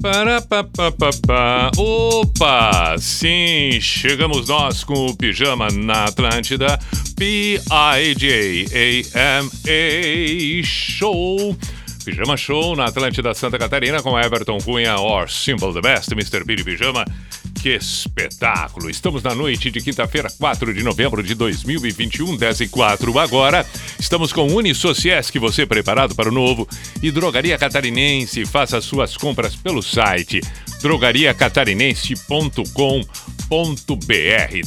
Parapapapá. Opa! Sim, chegamos nós com o Pijama na Atlântida. P-I-J-A-M-A Show. Pijama Show na Atlântida Santa Catarina com Everton Cunha, or Simple the Best, Mr. Billy Pijama. Que espetáculo! Estamos na noite de quinta-feira, 4 de novembro de 2021, 10 e 4 agora. Estamos com Unisociesc, você preparado para o novo. E Drogaria Catarinense, faça suas compras pelo site drogariacatarinense.com.br.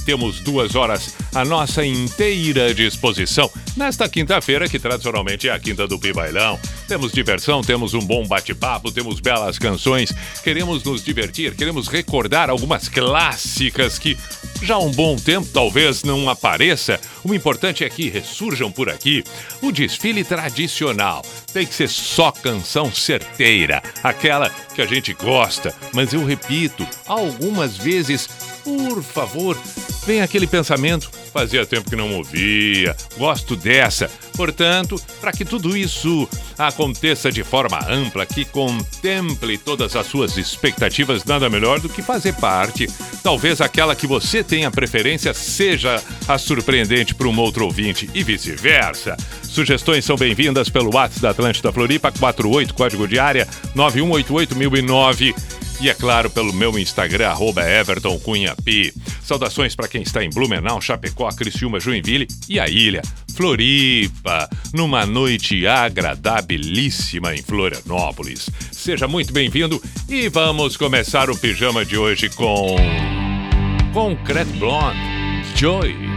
Temos duas horas à nossa inteira disposição. Nesta quinta-feira, que tradicionalmente é a quinta do Pibailão. Temos diversão, temos um bom bate-papo, temos belas canções. Queremos nos divertir, queremos recordar algumas clássicas que já há um bom tempo talvez não apareça. O importante é que ressurjam por aqui. O desfile tradicional tem que ser só canção certeira, aquela que a gente gosta. Mas eu repito, algumas vezes, por favor, vem aquele pensamento. Fazia tempo que não ouvia, gosto dessa. Portanto, para que tudo isso aconteça de forma ampla, que contemple todas as suas expectativas, nada melhor do que fazer parte. Talvez aquela que você tenha preferência seja a surpreendente para um outro ouvinte e vice-versa. Sugestões são bem-vindas pelo WhatsApp da Atlântida Floripa, 48 código de área 9188009 e é claro pelo meu Instagram, arroba. Saudações para quem está em Blumenau, Chapecó, Criciúma, Joinville e a ilha, Floripa, numa noite agradabilíssima em Florianópolis. Seja muito bem-vindo e vamos começar o pijama de hoje com Concrete Blonde, Joy.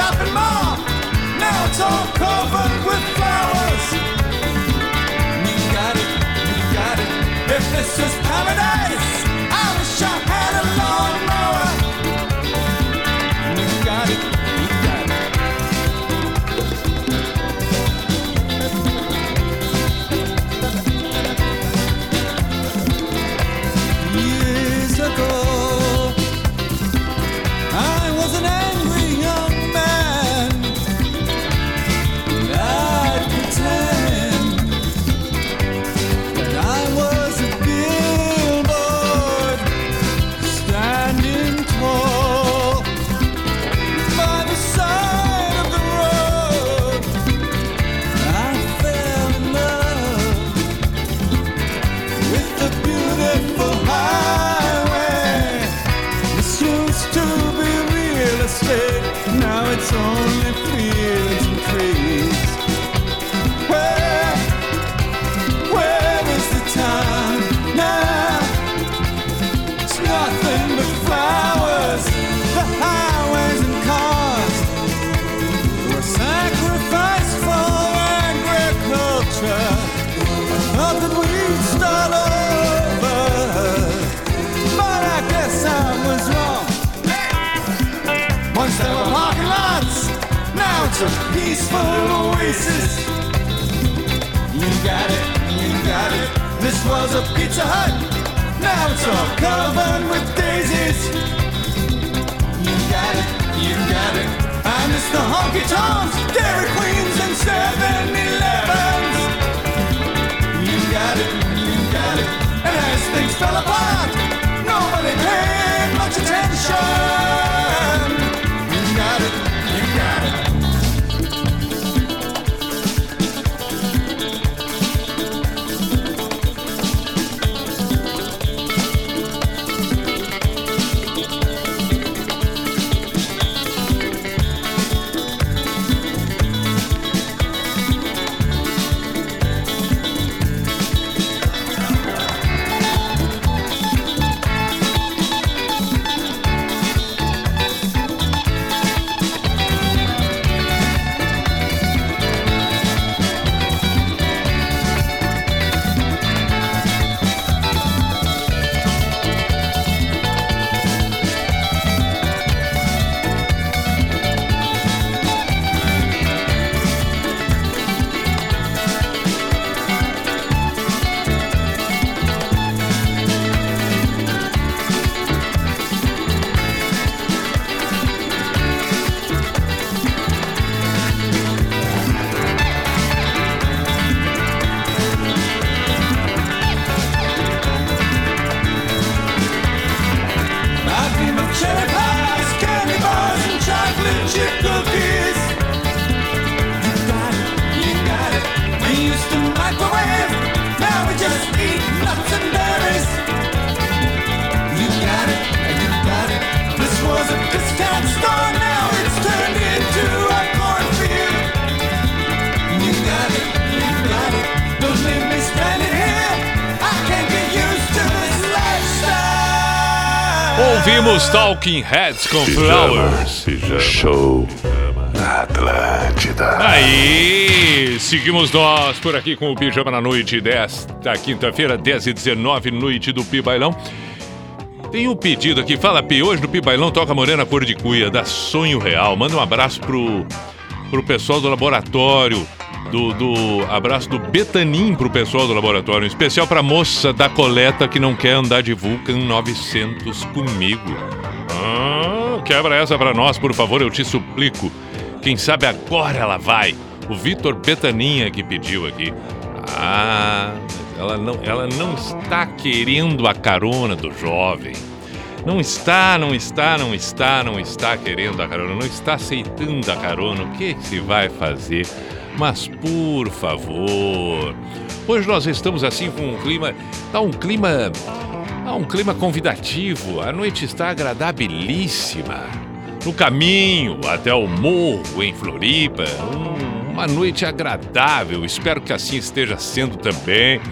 Shopping oasis. You got it, you got it. This was a Pizza Hut, now it's all covered with daisies. You got it, you got it. I miss the honky tonks, Dairy Queens, and 7 Elevens. You got it, you got it. And as things fell apart, nobody paid much attention. Ouvimos Talking Heads com Flowers. Show na Atlântida. Aí, seguimos nós por aqui com o Pijama na Noite desta quinta-feira, 10 e 19, noite do Pi Bailão. Tem um pedido aqui, fala Pi, hoje no Pi Bailão toca Morena Cor de Cuia, da Sonho Real. Manda um abraço pro, pro pessoal do laboratório, do, do abraço do Betanin pro pessoal do laboratório, em especial pra moça da coleta que não quer andar de Vulcan 900 comigo. Ah, quebra essa pra nós, por favor, eu te suplico. Quem sabe agora ela vai. O Vitor Betaninha que pediu aqui. Ah, ela não, ela não está querendo a carona do jovem. Não está, não está, não está, não está querendo a carona, não está aceitando a carona. O que se vai fazer? Mas por favor, hoje nós estamos assim com um clima, tá um clima, tá um clima convidativo. A noite está agradabilíssima. No caminho até o morro em Floripa, um- uma noite agradável. Espero que assim esteja sendo também.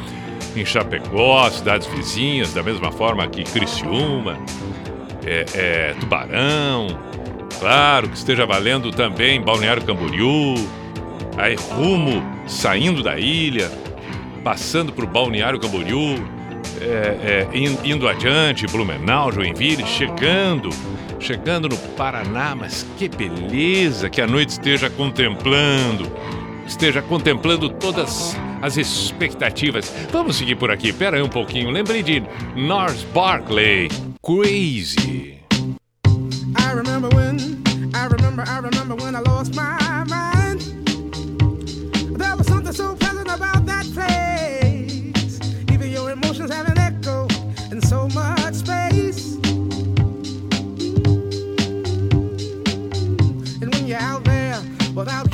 em Chapecó, cidades vizinhas, da mesma forma que Criciúma, é, é, Tubarão, claro que esteja valendo também Balneário Camboriú, aí rumo, saindo da ilha, passando por Balneário Camboriú, é, é, indo adiante, Blumenau, Joinville, chegando, chegando no Paraná, mas que beleza que a noite esteja contemplando, esteja contemplando todas as expectativas. Vamos seguir por aqui, pera aí um pouquinho, lembrei de North Barkley, Crazy. I remember when, I remember, I remember when I lost my without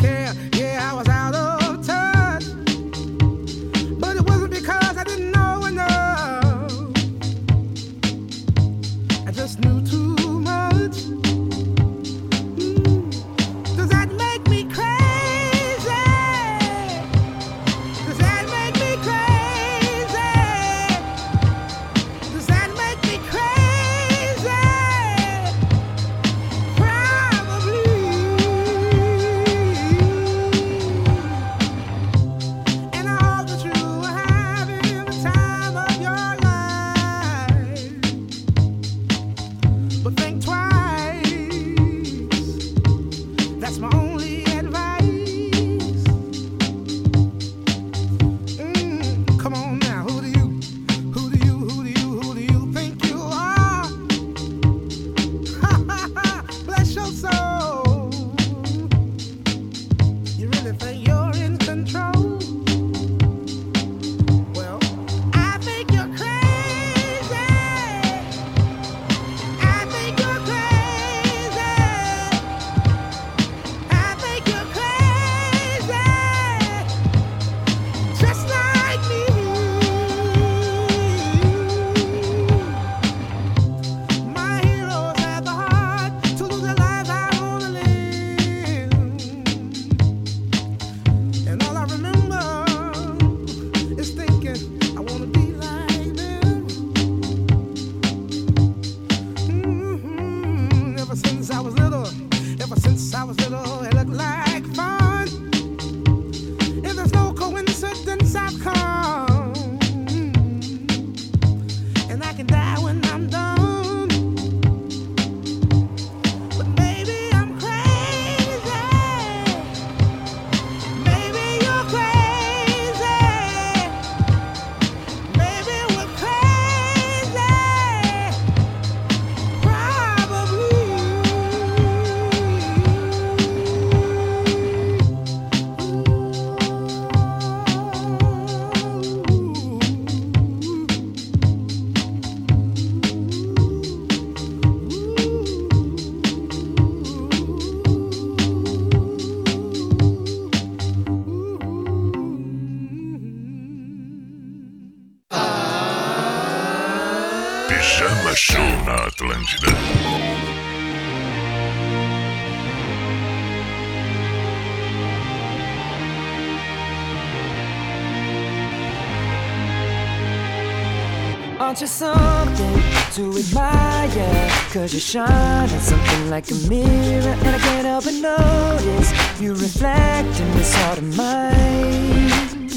Aren't you something to admire? Cause you shine at something like a mirror And I can't help but notice You reflect in this heart of mine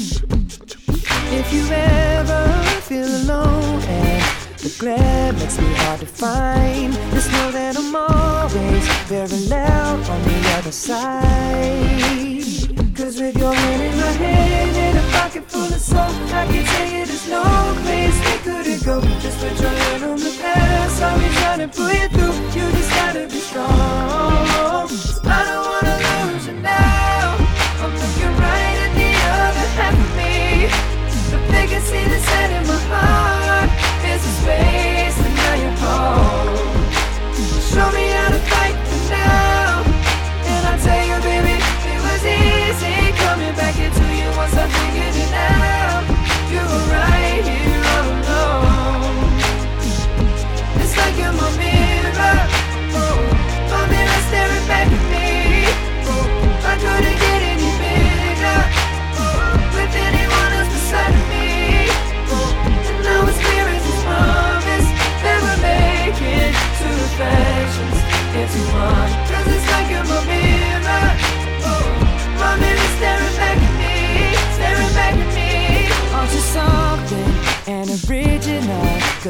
If you ever feel alone And the glare makes me hard to find Just know that I'm always parallel on the other side Cause with your hand in my hand and a pocket full of soul I can tell you there's no place we go. Just put your hand on the past. I'll be trying to pull you through. You just gotta be strong. I don't wanna lose you now. I'm looking right at the other half of me. The vacancy that's set in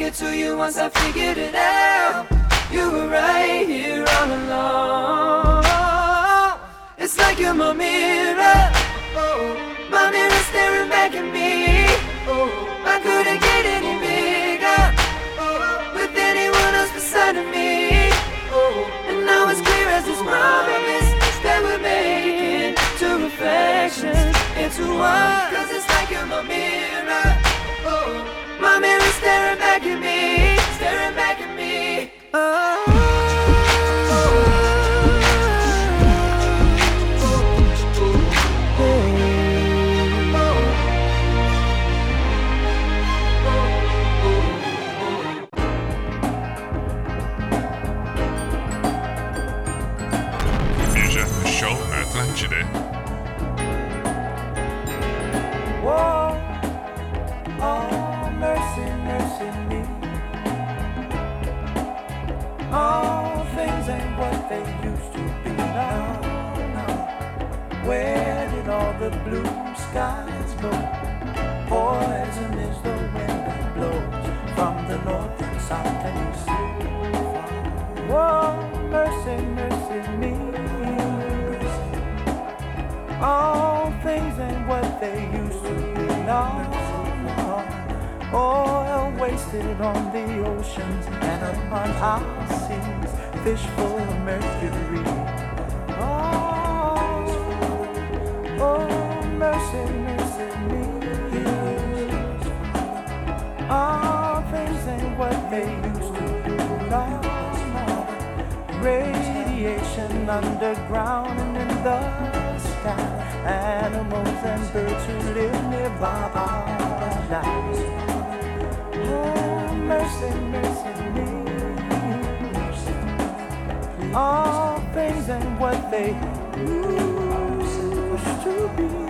Back into you once I figured it out. You were right here all along. It's like you're my mirror. Oh, my mirror staring back at me. Oh, I couldn't get any bigger. Oh, with anyone else beside of me. Oh, and now it's clear as this promise that we're making two reflections into one. Back at me, staring back blue skies go? Poison is the wind that blows from the north and south and east. Whoa, mercy, mercy me. All things ain't what they used to be. No, no. Oil wasted on the oceans and upon our seas, fish full of mercury. Underground and in what they used to know Radiation underground in the sky. Animals and birds who live nearby are alive. Oh, mercy, mercy me. All things ain't what they used to be.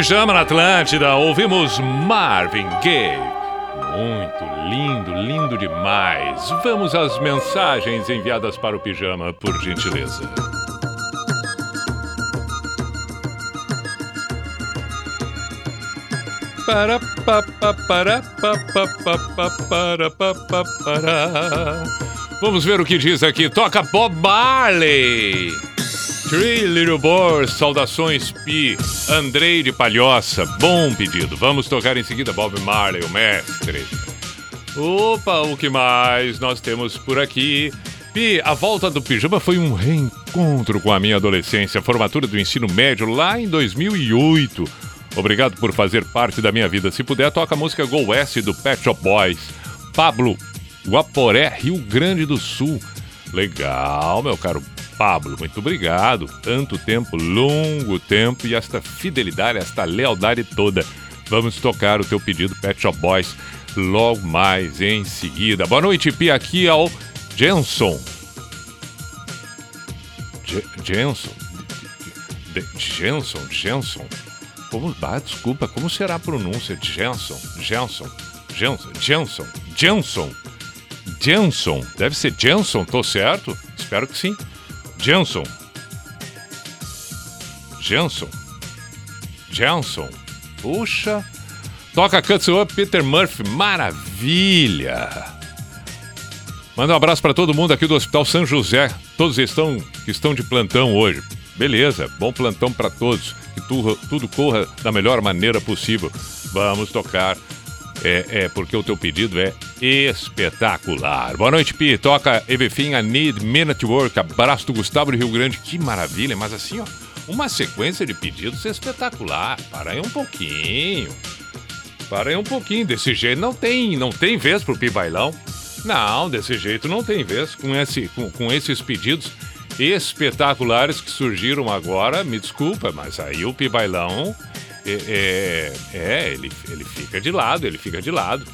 Pijama na Atlântida, ouvimos Marvin Gaye. Muito lindo, lindo demais. Vamos às mensagens enviadas para o Pijama, por gentileza. Para pa pa para pa pa pa pa para pa pa para. Vamos ver o que diz aqui. Toca Bob Marley. Three Little Boys, saudações Pi, Andrei de Palhoça, bom pedido. Vamos tocar em seguida Bob Marley, o mestre. Opa, o que mais nós temos por aqui? Pi, a volta do pijama foi um reencontro com a minha adolescência, formatura do ensino médio lá em 2008. Obrigado por fazer parte da minha vida. Se puder, toca a música Go West do Pet Shop Boys. Pablo, Guaporé, Rio Grande do Sul. Legal, meu caro Pablo, muito obrigado. Tanto tempo, longo tempo e esta fidelidade, esta lealdade toda. Vamos tocar o teu pedido, Pet Shop Boys, logo mais em seguida. Boa noite, Pi. Aqui ao Jenson. J Jenson? De Jenson? Jenson? Como, ah, desculpa, como será a pronúncia? Jenson? Jenson? Jenson? Jenson? Jenson? Jenson? Deve ser Jenson, tô certo? Espero que sim. Jenson. Jenson. Jenson. Puxa. Toca Cuts Up, Peter Murphy. Maravilha. Manda um abraço para todo mundo aqui do Hospital São José. Todos estão estão de plantão hoje. Beleza, bom plantão para todos. Que tudo, tudo corra da melhor maneira possível. Vamos tocar é, é, porque o teu pedido é espetacular. Boa noite, Pi. Toca Everything I Need, Minute Work. Abraço do Gustavo do Rio Grande. Que maravilha, mas assim, ó, uma sequência de pedidos espetacular. Para aí um pouquinho. Para aí um pouquinho. Desse jeito não tem, não tem vez pro Pi Bailão. Não, desse jeito não tem vez. Com, esse, com, com esses pedidos espetaculares que surgiram agora, me desculpa, mas aí o Pi Bailão é, é, é, ele, ele fica de lado, ele fica de lado.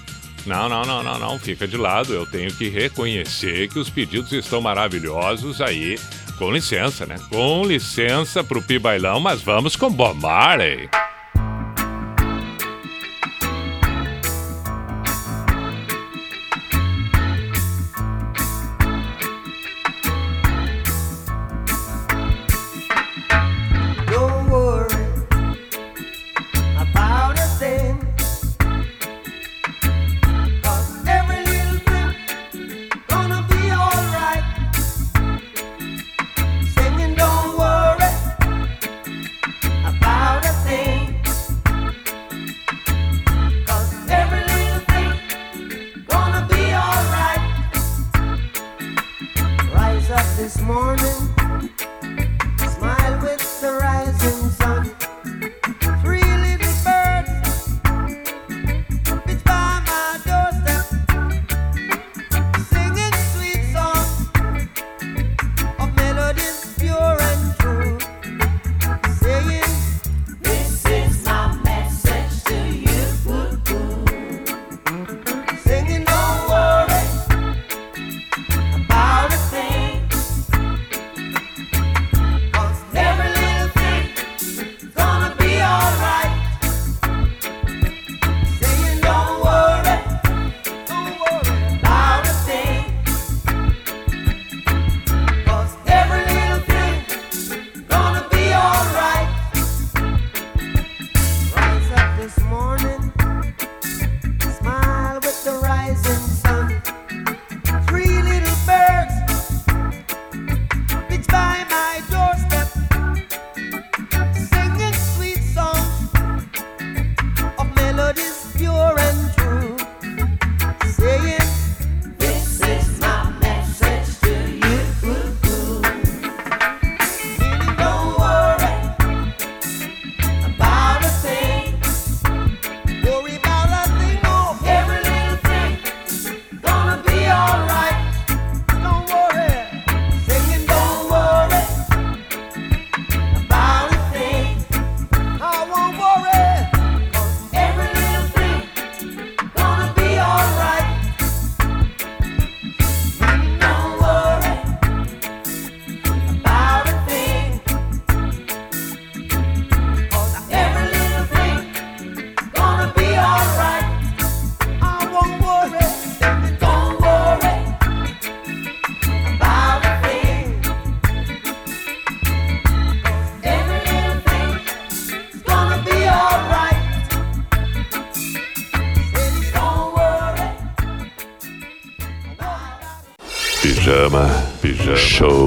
Não, não, não, não, não, fica de lado. Eu tenho que reconhecer que os pedidos estão maravilhosos aí. Com licença, né? Com licença pro Pibailão, mas vamos com Bob show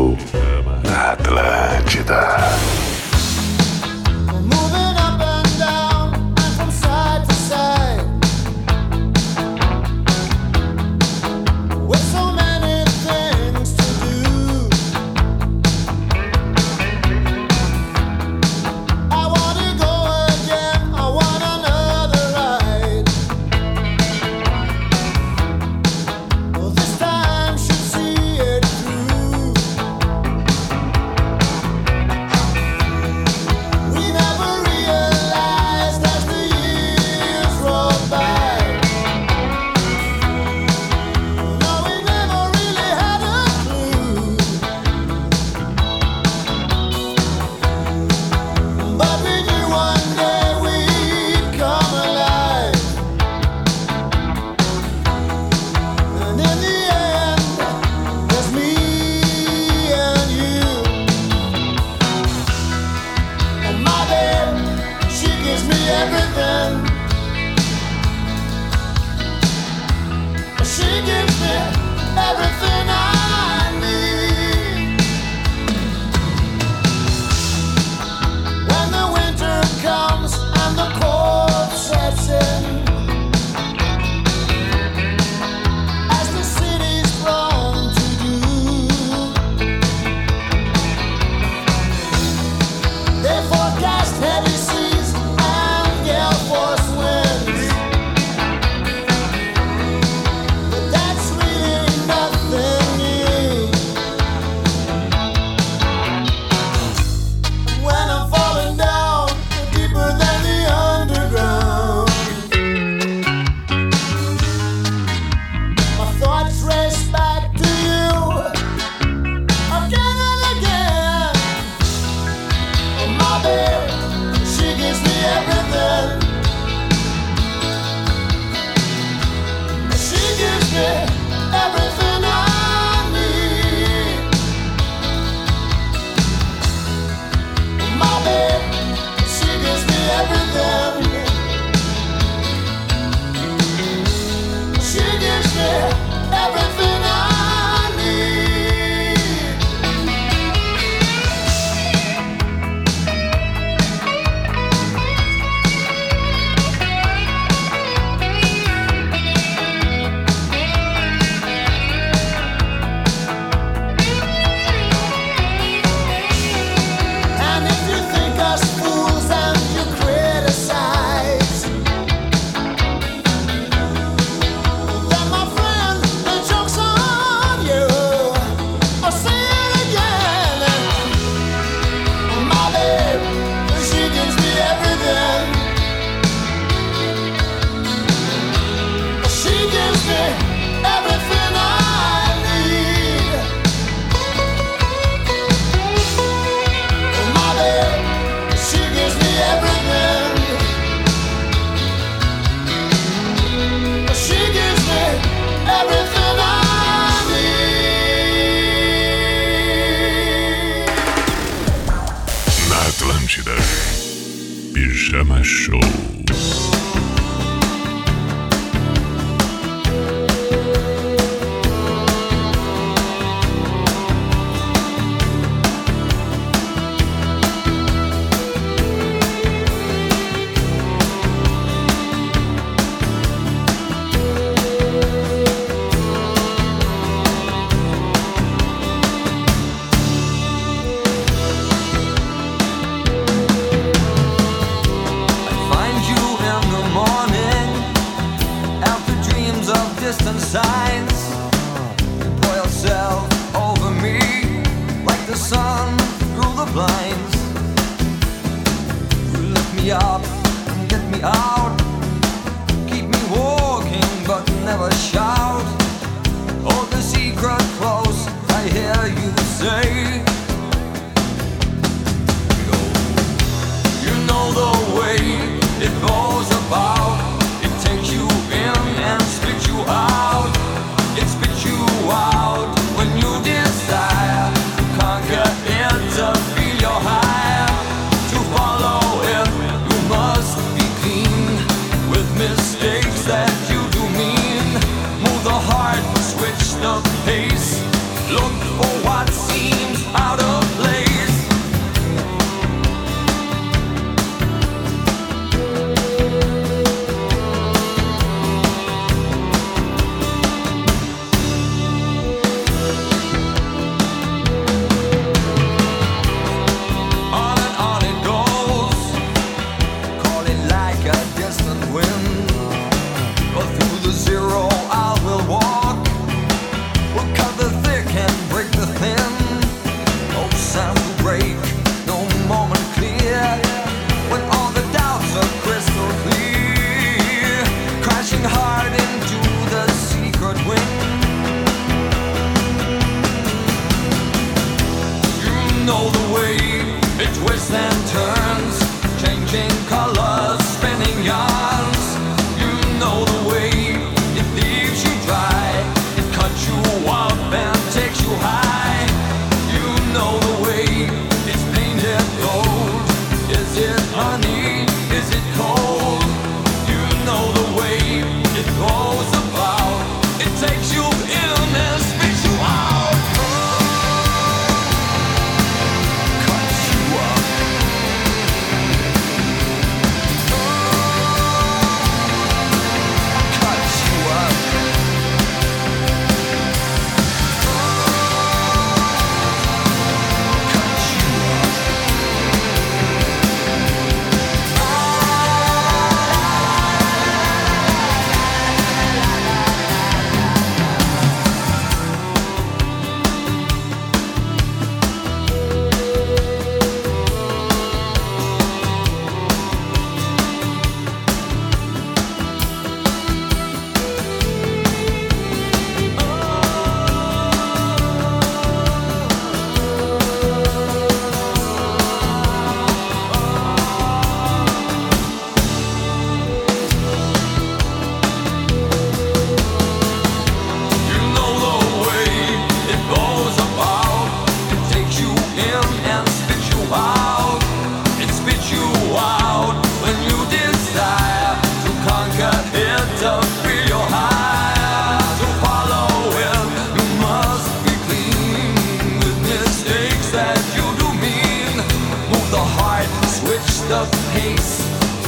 pace.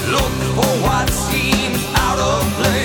Look for what seems out of place.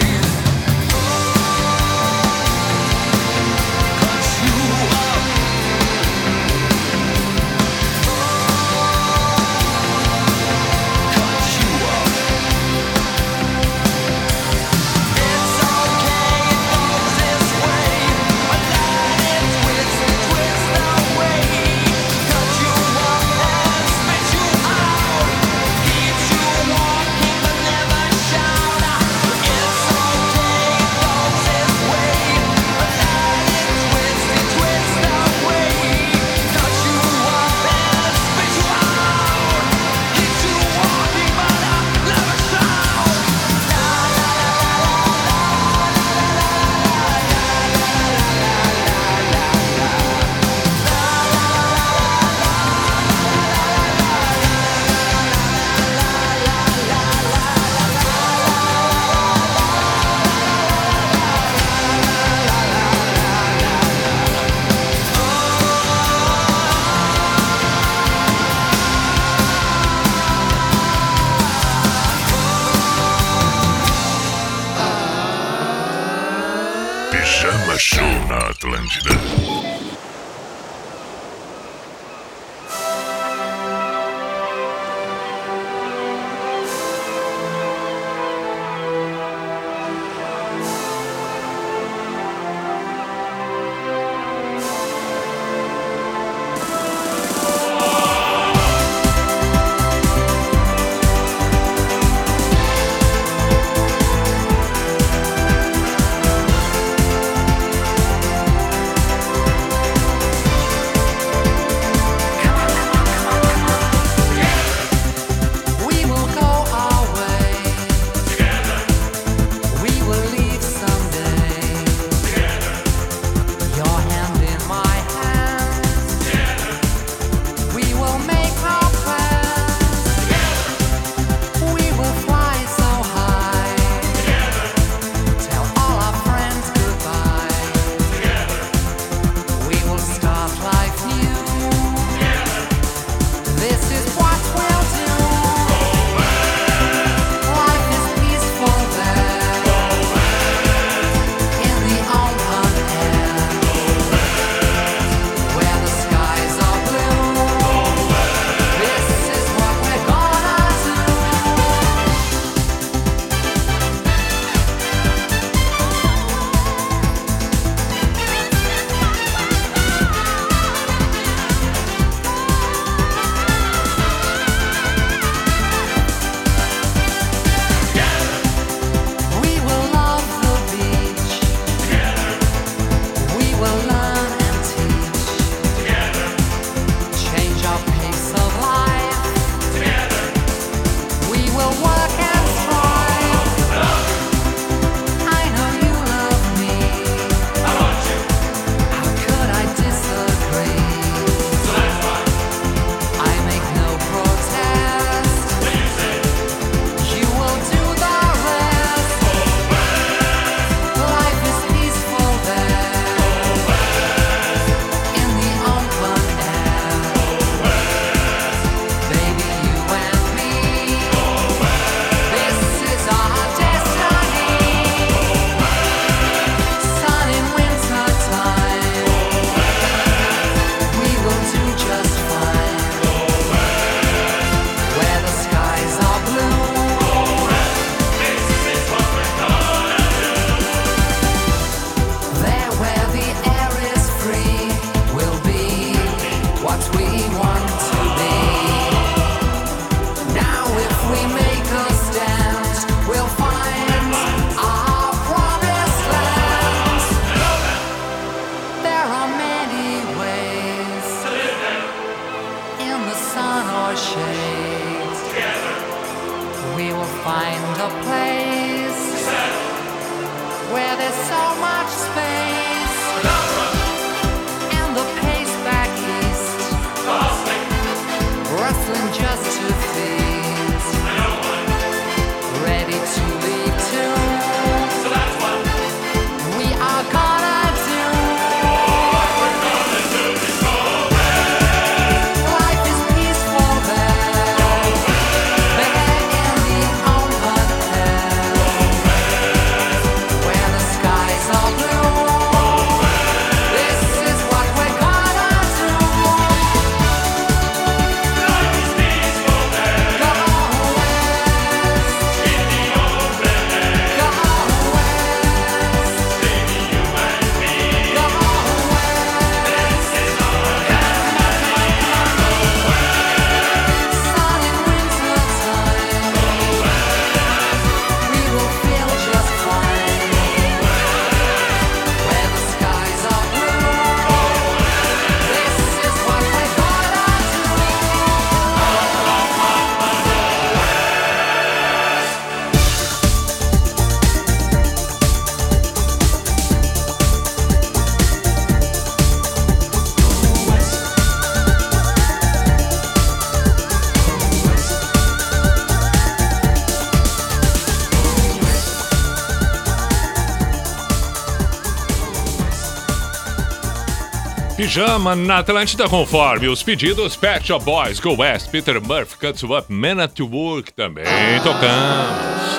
Pijama na Atlântida conforme os pedidos Pet Shop Boys, Go West, Peter Murphy, Cuts Up, Man at Work também tocamos.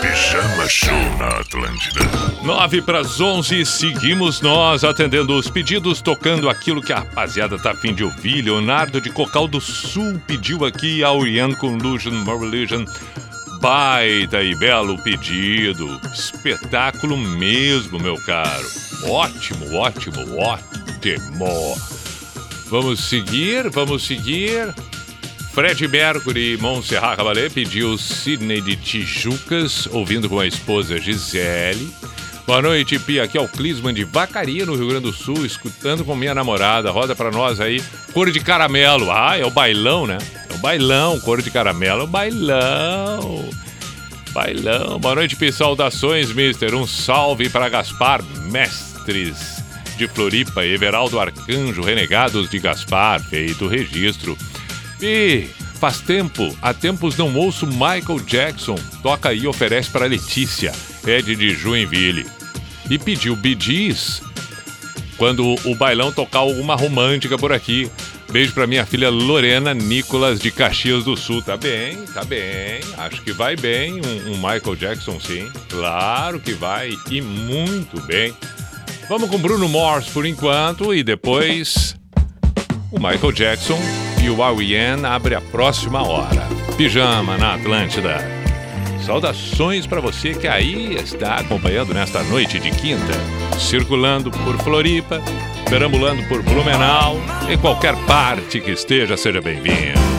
Pijama Show na Atlântida. 9 para as 11, seguimos nós atendendo os pedidos, tocando aquilo que a rapaziada tá afim de ouvir. Leonardo de Cocal do Sul pediu aqui a Orient Conlusion More Religion. Baita e belo pedido. Espetáculo mesmo, meu caro. Ótimo, ótimo, ótimo. Vamos seguir, vamos seguir. Fred Mercury Montserrat Cavalé pediu Sidney de Tijucas, ouvindo com a esposa Gisele. Boa noite, Pia. Aqui é o Clisman de Vacaria, no Rio Grande do Sul, escutando com minha namorada. Roda pra nós aí. Cor de caramelo. Ah, é o bailão, né? É o bailão. Cor de caramelo, é bailão. Bailão. Boa noite, Pia. Saudações, mister. Um salve para Gaspar Mestres de Floripa, Everaldo Arcanjo, Renegados de Gaspar, feito registro. E faz tempo, há tempos não ouço Michael Jackson. Toca e oferece para Letícia, Ed de Joinville. E pediu Gees quando o bailão tocar alguma romântica por aqui. Beijo pra minha filha Lorena Nicolas de Caxias do Sul. Tá bem, tá bem. Acho que vai bem um, um Michael Jackson, sim. Claro que vai. E muito bem. Vamos com Bruno Morse por enquanto e depois o Michael Jackson e o R.E.M. abre a próxima hora. Pijama na Atlântida. Saudações para você que aí está acompanhando nesta noite de quinta, circulando por Floripa, perambulando por Blumenau, em qualquer parte que esteja, seja bem-vindo.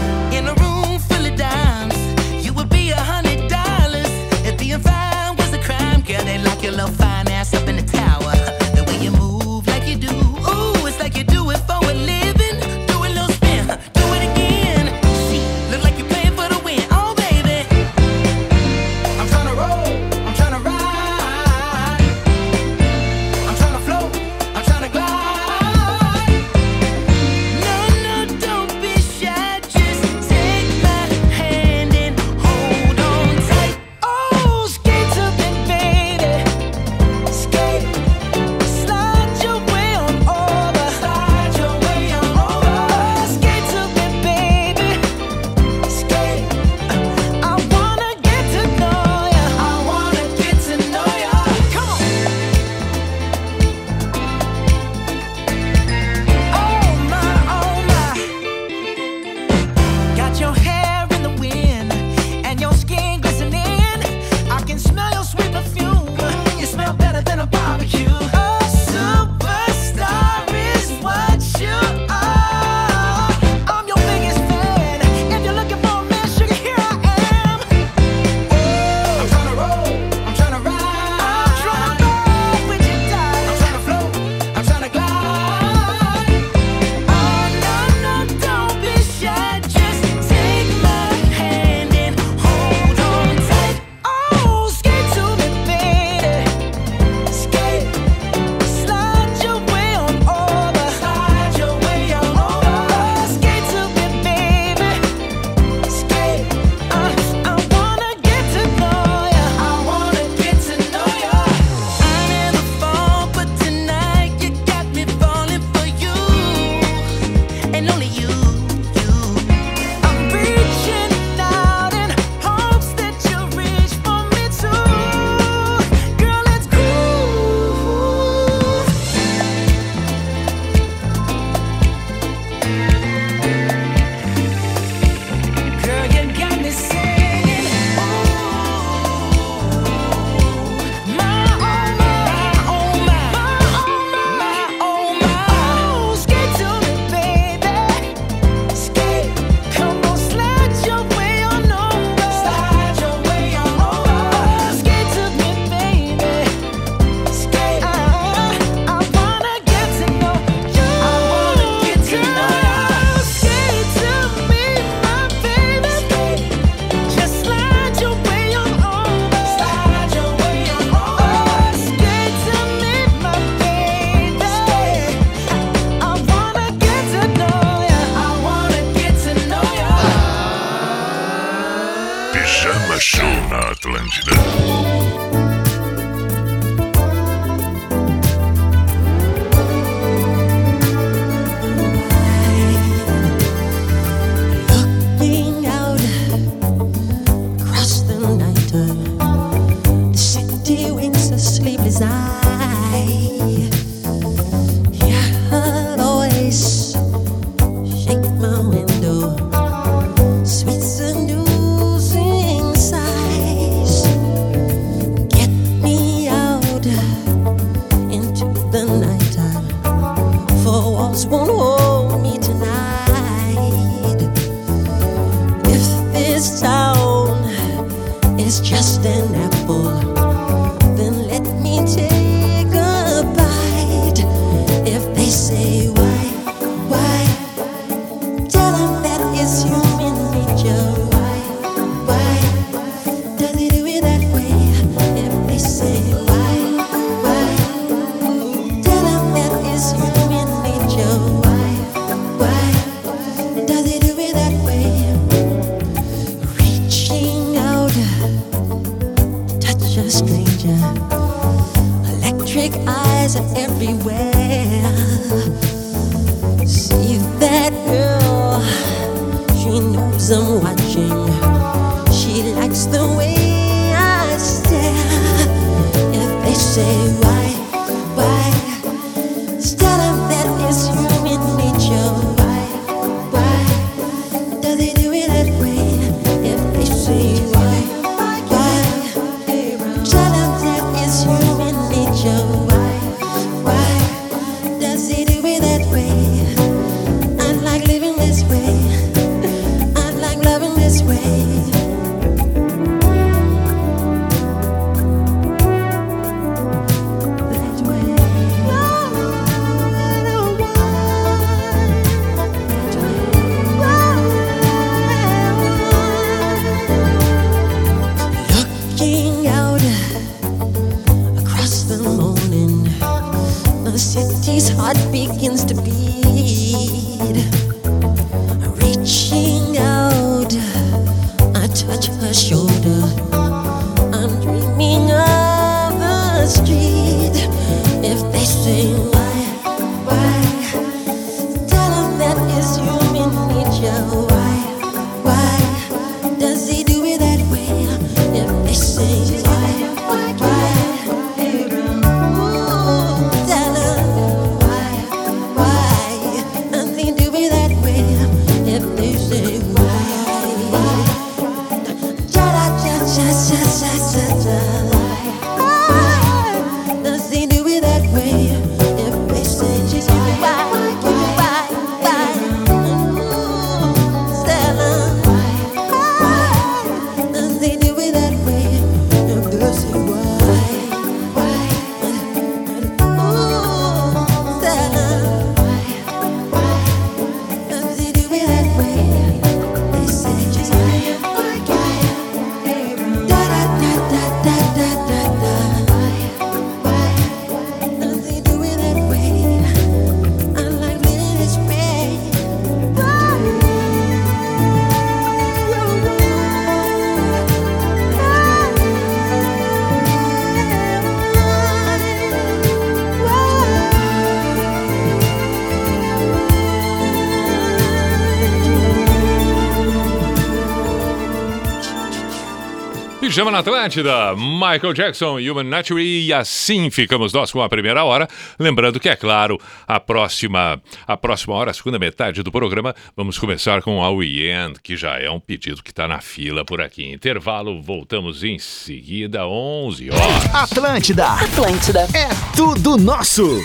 Pijama na Atlântida, Michael Jackson, Human Nature. E assim ficamos nós com a primeira hora. Lembrando que, é claro, a próxima, a próxima hora, a segunda metade do programa, vamos começar com a End, que já é um pedido que está na fila por aqui. Intervalo, voltamos em seguida, 11 horas. Atlântida. Atlântida. É tudo nosso.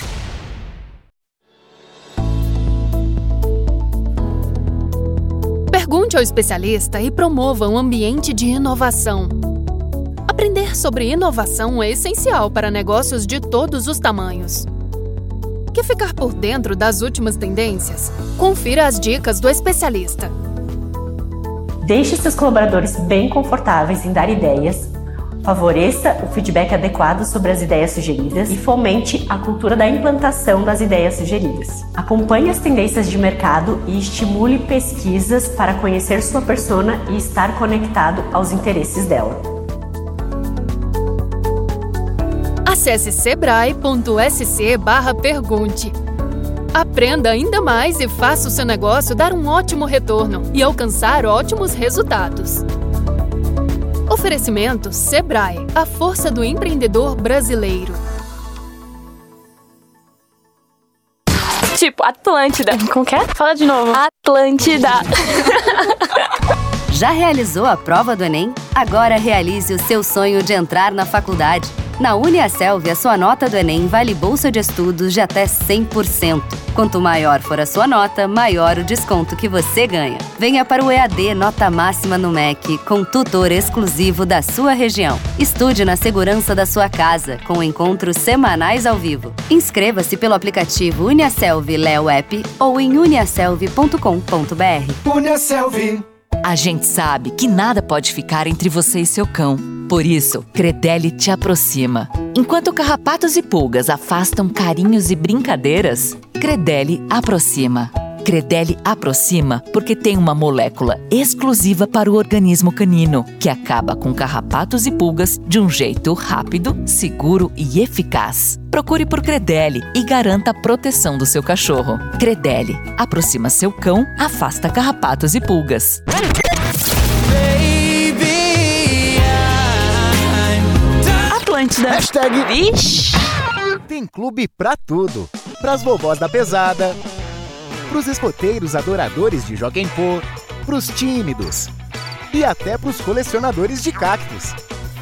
Pergunte ao especialista e promova um ambiente de inovação. Aprender sobre inovação é essencial para negócios de todos os tamanhos. Quer ficar por dentro das últimas tendências? Confira as dicas do especialista. Deixe seus colaboradores bem confortáveis em dar ideias, favoreça o feedback adequado sobre as ideias sugeridas e fomente a cultura da implantação das ideias sugeridas. Acompanhe as tendências de mercado e estimule pesquisas para conhecer sua persona e estar conectado aos interesses dela. Acesse sebrae.sc barra pergunte. Aprenda ainda mais e faça o seu negócio dar um ótimo retorno e alcançar ótimos resultados. Oferecimento Sebrae, a força do empreendedor brasileiro. Tipo, Atlântida. Como que é? Fala de novo. Atlântida. Já realizou a prova do Enem? Agora realize o seu sonho de entrar na faculdade. Na Uniaselv, a sua nota do Enem vale bolsa de estudos de até 100%. Quanto maior for a sua nota, maior o desconto que você ganha. Venha para o EAD Nota Máxima no MEC, com tutor exclusivo da sua região. Estude na segurança da sua casa, com encontros semanais ao vivo. Inscreva-se pelo aplicativo Uniaselv Leo App ou em uniaselv.com.br. Uniaselv. A gente sabe que nada pode ficar entre você e seu cão. Por isso, Credelli te aproxima. Enquanto carrapatos e pulgas afastam carinhos e brincadeiras, Credelli aproxima. Credelli aproxima porque tem uma molécula exclusiva para o organismo canino, que acaba com carrapatos e pulgas de um jeito rápido, seguro e eficaz. Procure por Credelli e garanta a proteção do seu cachorro. Credelli aproxima seu cão, afasta carrapatos e pulgas. Atlântida. Hashtag Vixe. Tem clube pra tudo. Pras vovós da pesada, pros escoteiros adoradores de Joguem Pô, pros tímidos e até pros colecionadores de cactos.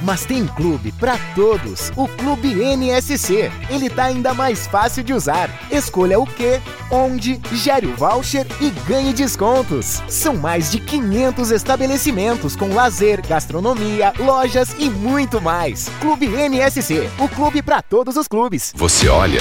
Mas tem clube pra todos, o Clube NSC. Ele tá ainda mais fácil de usar. Escolha o que, onde, gere o voucher e ganhe descontos. São mais de 500 estabelecimentos com lazer, gastronomia, lojas e muito mais. Clube NSC, o clube pra todos os clubes. Você olha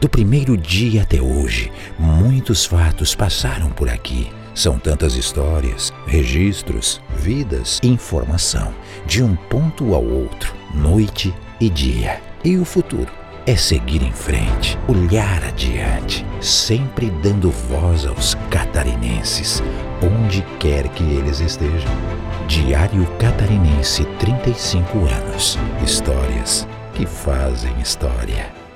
Do primeiro dia até hoje, muitos fatos passaram por aqui. São tantas histórias, registros, vidas, informação, de um ponto ao outro, noite e dia. E o futuro é seguir em frente, olhar adiante, sempre dando voz aos catarinenses, onde quer que eles estejam. Diário Catarinense 35 anos. Histórias que fazem história.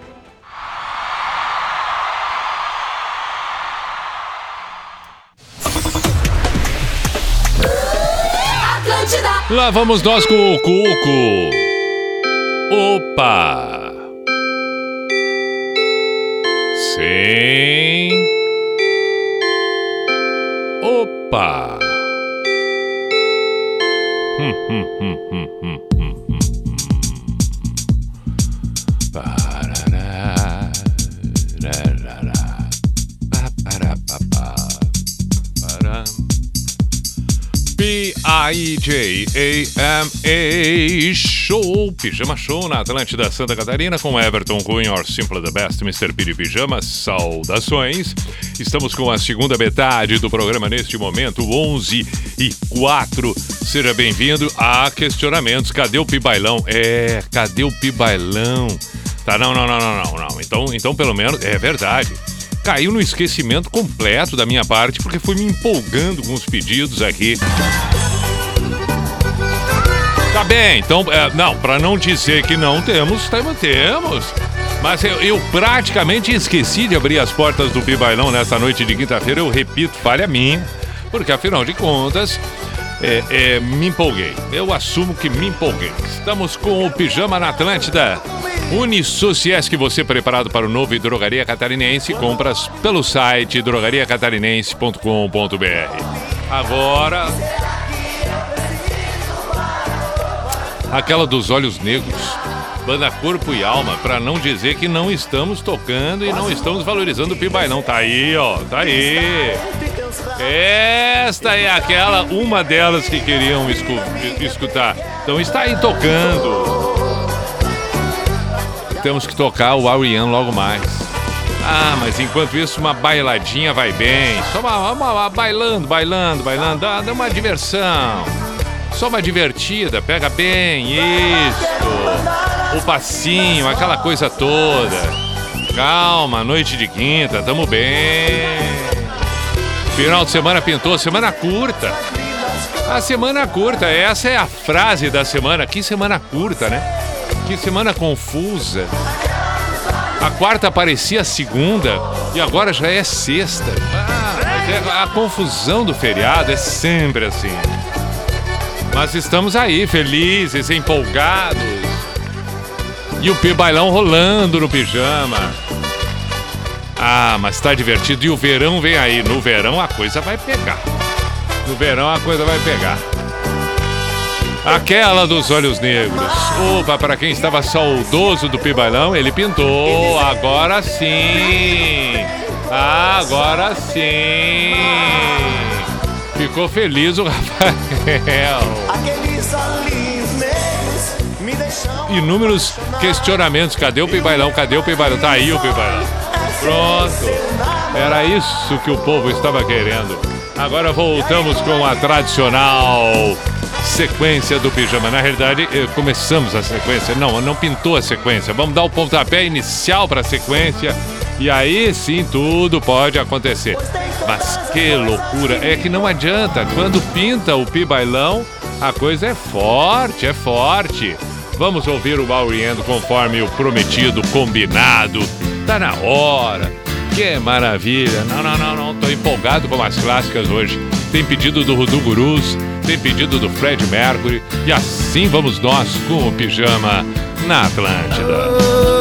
Lá vamos nós com o Cuco. Opa! Sim. Opa! Hum, hum, hum, hum, hum. P-I-J-A-M-A Show, Pijama Show na Atlântida Santa Catarina com Everton Cunha, or Simple the Best, Mr. Piri Pijama. Saudações. Estamos com a segunda metade do programa neste momento, 11 e 4. Seja bem-vindo a questionamentos. Cadê o Pibailão? É, cadê o Pibailão? Tá, não, não, não, não, não, não. Então, então pelo menos, é verdade caiu no esquecimento completo da minha parte, porque fui me empolgando com os pedidos aqui. Tá bem, então, é, não, para não dizer que não temos, temos. Mas eu, eu, praticamente esqueci de abrir as portas do Pibailão nessa noite de quinta-feira. Eu repito, falha minha, porque afinal de contas, é, é, me empolguei. Eu assumo que me empolguei. Estamos com o Pijama na Atlântida. Unisociesc, você preparado para o novo Drogaria Catarinense. Compras pelo site drogariacatarinense.com.br. Agora. Aquela dos olhos negros. Banda Corpo e Alma, para não dizer que não estamos tocando e não estamos valorizando o Pibailão. Tá aí, ó, tá aí. Esta é aquela, uma delas que queriam escu escutar. Então está aí tocando. Temos que tocar o Ariane logo mais. Ah, mas enquanto isso, uma bailadinha vai bem. Só uma, uma- uma- bailando, bailando, bailando, dá, dá uma diversão. Só uma divertida, pega bem, isso. O passinho, aquela coisa toda. Calma, noite de quinta, tamo bem. Final de semana pintou, semana curta. A semana curta, essa é a frase da semana. Que semana curta, né? Que semana confusa. A quarta parecia segunda e agora já é sexta. Ah, é a confusão do feriado é sempre assim. Mas estamos aí, felizes, empolgados. E o bailão rolando no pijama. Ah, mas tá divertido. E o verão vem aí. No verão a coisa vai pegar. No verão a coisa vai pegar. Aquela dos olhos negros. Opa, para quem estava saudoso do Pibailão, ele pintou. Agora sim. Agora sim. Ficou feliz o Rafael. Inúmeros questionamentos. Cadê o Pibailão? Cadê o Pibailão? Tá aí o Pibailão. Pronto. Era isso que o povo estava querendo. Agora voltamos com a tradicional sequência do pijama. Na realidade, eh, começamos a sequência. Não, não pintou a sequência. Vamos dar o pontapé inicial para a sequência. E aí sim tudo pode acontecer. Mas que loucura! É que não adianta. Quando pinta o pibailão, a coisa é forte, é forte. Vamos ouvir o Mauriendo conforme o prometido, combinado. Tá na hora. Que maravilha. Não, não, não, não. Tô empolgado com as clássicas hoje. Tem pedido do Rudu Gurus, tem pedido do Fred Mercury. E assim vamos nós com o pijama na Atlântida. Oh,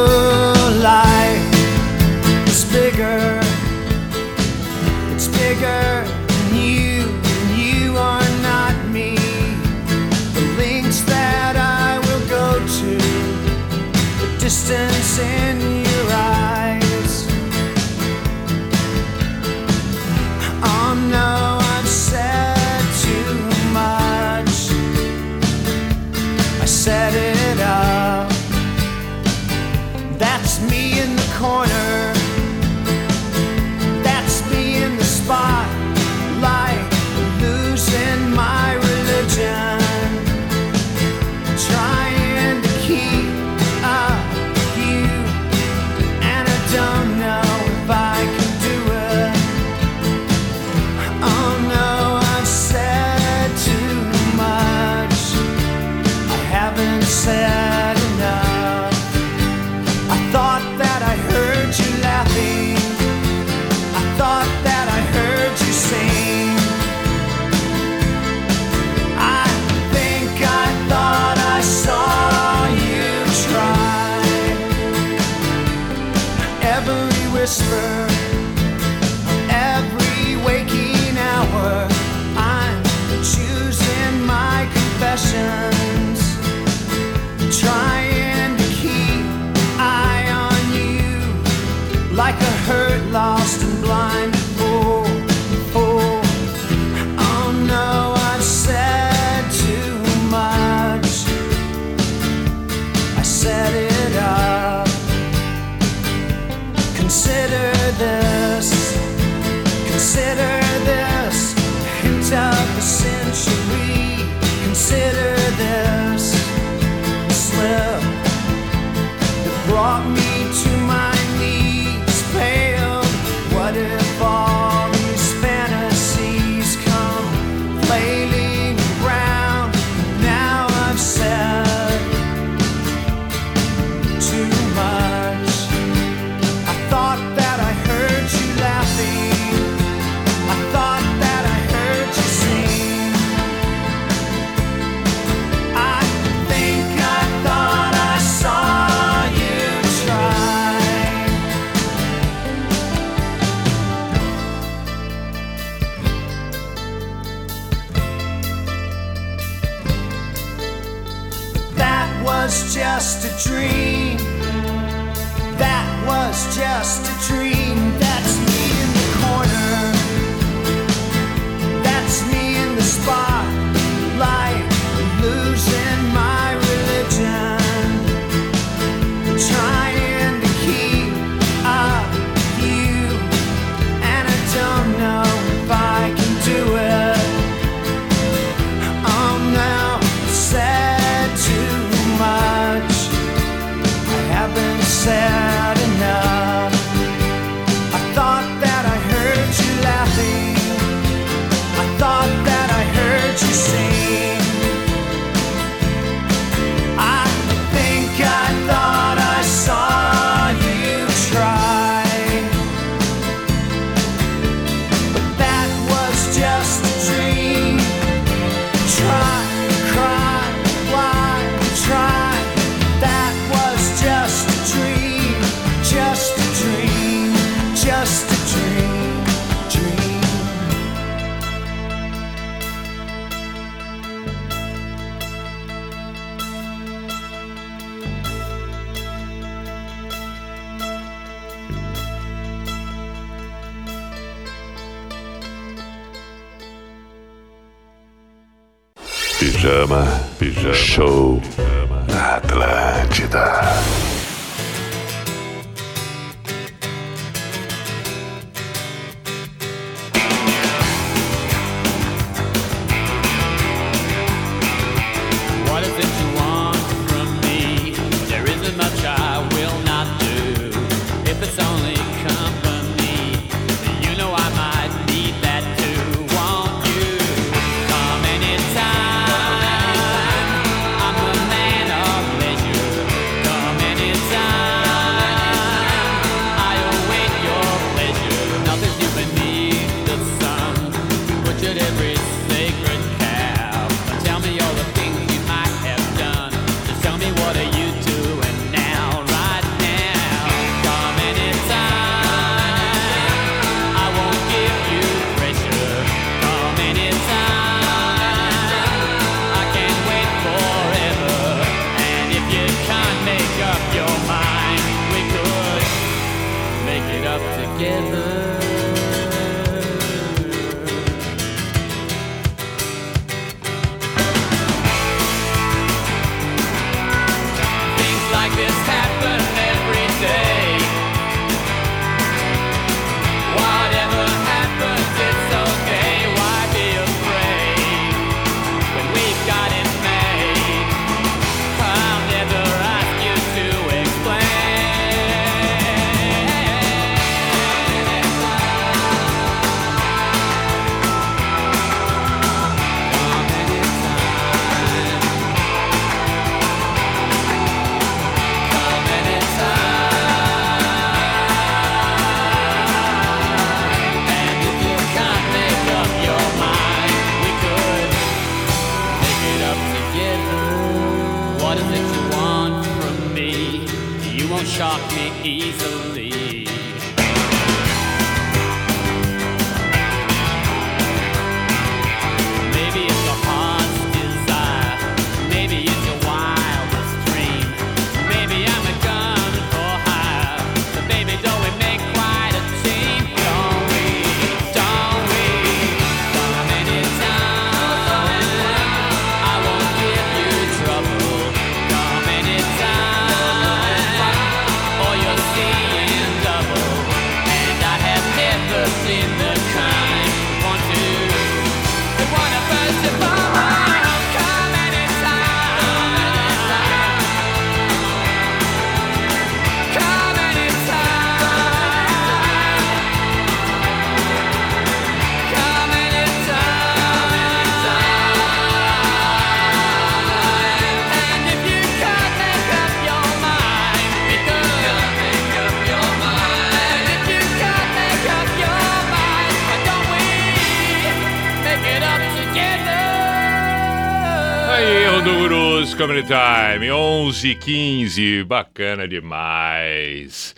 Comedy Time, 11 h 15 bacana demais.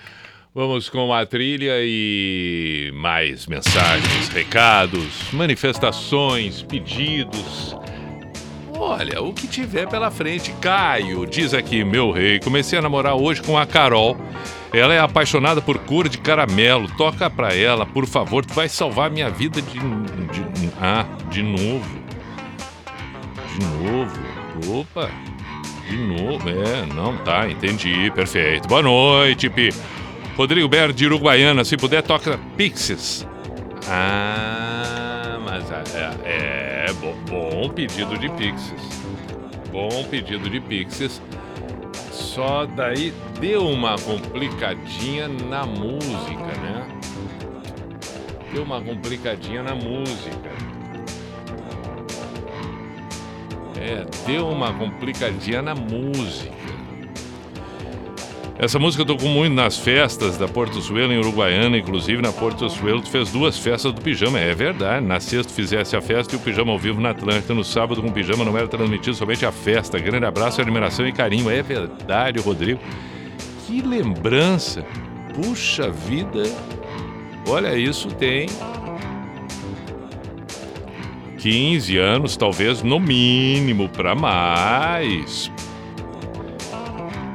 Vamos com a trilha e mais mensagens, recados, manifestações, pedidos. Olha, o que tiver pela frente. Caio diz aqui, meu rei, comecei a namorar hoje com a Carol. Ela é apaixonada por cor de caramelo. Toca pra ela, por favor, tu vai salvar minha vida de, de ah, de novo. De novo. Opa. De novo. É, não tá, entendi. Perfeito. Boa noite, Pi. Rodrigo Ber de Uruguaiana, se puder, toca Pixies. Ah, mas é, é bom, bom pedido de Pixies. Bom pedido de Pixies. Só daí deu uma complicadinha na música, né? Deu uma complicadinha na música. É, deu uma complicadinha na música. Essa música eu tocou muito nas festas da Porto Suelo em Uruguaiana, inclusive na Porto Suelo tu fez duas festas do pijama, é verdade. Na sexta fizesse a festa e o pijama ao vivo na Atlântida. No sábado com o pijama não era transmitido somente a festa. Grande abraço, admiração e carinho. É verdade, Rodrigo. Que lembrança. Puxa vida. Olha, isso tem 15 anos, talvez no mínimo, para mais.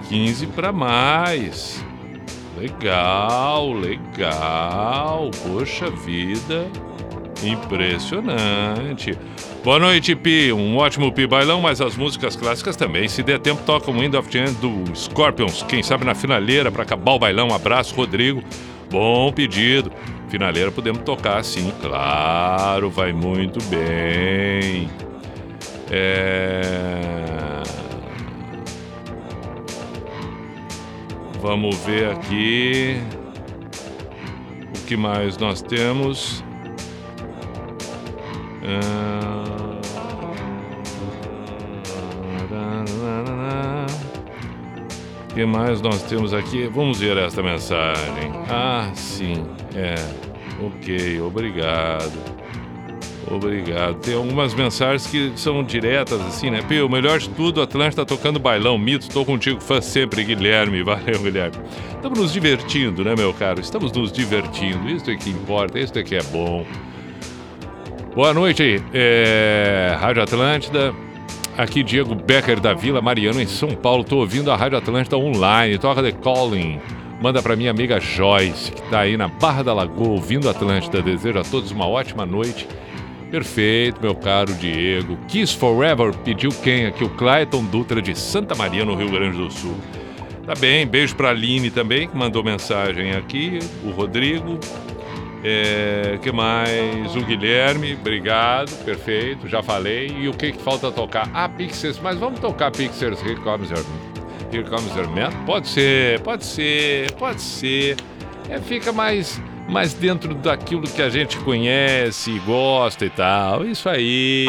15 para mais. Legal, legal. Poxa vida. Impressionante. Boa noite, Pi. Um ótimo Pi bailão, mas as músicas clássicas também. Se der tempo, toca o Wind of Change do Scorpions. Quem sabe na finaleira para acabar o bailão. Abraço, Rodrigo. Bom pedido. Finaleira podemos tocar sim, claro, vai muito bem. É... Vamos ver aqui. O que mais nós temos? Ah, O que mais nós temos aqui? Vamos ver esta mensagem. Ah, sim, é. Ok, obrigado. Obrigado. Tem algumas mensagens que são diretas, assim, né? Pio, melhor de tudo, Atlântica tá tocando bailão, mito, tô contigo, fã sempre, Guilherme. Valeu, Guilherme. Estamos nos divertindo, né, meu caro? Estamos nos divertindo. Isso é que importa, isso é que é bom. Boa noite, é... Rádio Atlântida. Aqui Diego Becker da Vila Mariano, em São Paulo. Tô ouvindo a Rádio Atlântida online. Toca The Calling. Manda pra minha amiga Joyce, que tá aí na Barra da Lagoa, ouvindo Atlântida. Desejo a todos uma ótima noite. Perfeito, meu caro Diego. Kiss Forever pediu quem aqui? O Clayton Dutra de Santa Maria, no Rio Grande do Sul. Tá bem, beijo pra Aline também, que mandou mensagem aqui. O Rodrigo. É, que mais? O Guilherme, obrigado, perfeito, já falei. E o que, que falta tocar? Ah, Pixels, mas vamos tocar Pixels Here Your Man? Pode ser, pode ser, pode ser. É, fica mais, mais dentro daquilo que a gente conhece, gosta e tal. Isso aí.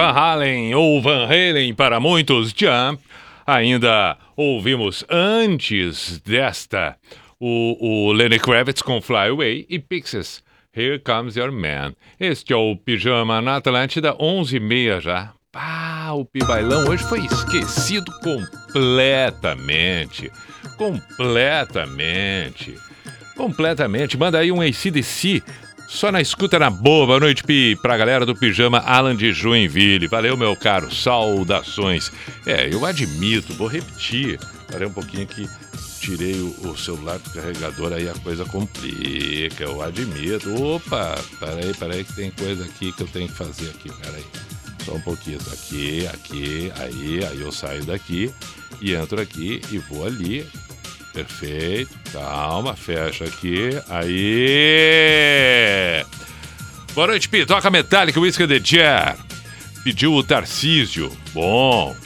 Van Halen, ou Van Halen para muitos, Jump. Ainda ouvimos antes desta o, o Lenny Kravitz com Fly Away e Pixies. Here Comes Your Man. Este é o Pijama na Atlântida, 11h30 já. Ah, o Pibailão hoje foi esquecido completamente. Completamente. Completamente. Manda aí um ACDC. Só na escuta na boa. Boa noite Pi, pra galera do Pijama Alan de Joinville. Valeu, meu caro. Saudações. É, eu admito, vou repetir. Parei um pouquinho aqui. Tirei o, o celular do carregador, aí a coisa complica, eu admito. Opa, peraí, peraí, que tem coisa aqui que eu tenho que fazer aqui, peraí. Só um pouquinho, aqui, aqui, aí, aí eu saio daqui e entro aqui e vou ali. Perfeito, calma, fecha aqui, aí. Boa noite, Pi, toca Metallica, Whisky the Jar. Pediu o Tarcísio, bom.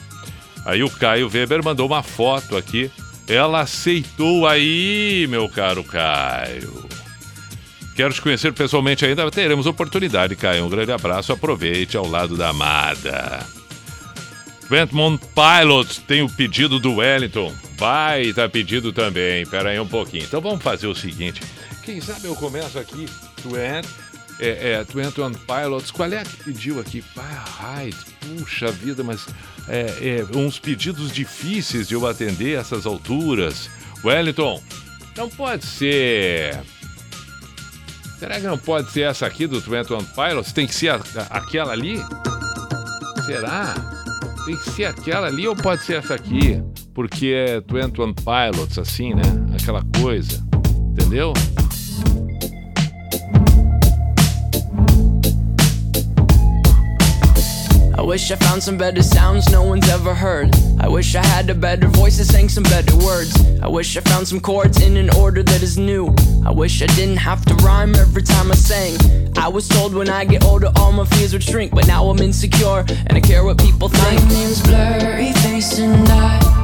Aí o Caio Weber mandou uma foto aqui. Ela aceitou aí, meu caro Caio. Quero te conhecer pessoalmente ainda, teremos oportunidade, Caio. Um grande abraço, aproveite ao lado da amada. Ventmont Pilots tem o pedido do Wellington. Baita pedido também. Pera aí um pouquinho. Então vamos fazer o seguinte. Quem sabe eu começo aqui. Twent, é, é, Twent One Pilots. Qual é que pediu aqui? Pai, puxa vida, mas é, é, uns pedidos difíceis de eu atender a essas alturas. Wellington, não pode ser. Será que não pode ser essa aqui do Twent One Pilots? Tem que ser a- a- aquela ali? Será? Tem que ser aquela ali ou pode ser essa aqui? Porque é Twent One Pilots, assim, né? Aquela coisa. Entendeu? I wish I found some better sounds no one's ever heard. I wish I had a better voice that sang some better words. I wish I found some chords in an order that is new. I wish I didn't have to rhyme every time I sang. I was told when I get older all my fears would shrink, but now I'm insecure and I care what people think. My name's Blurry Face and I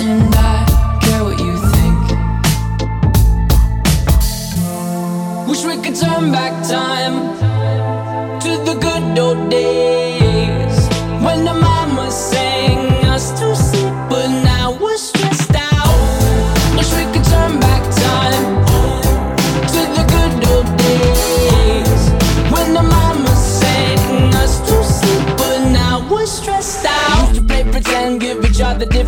and I care what you think. Wish we could turn back time to the good old days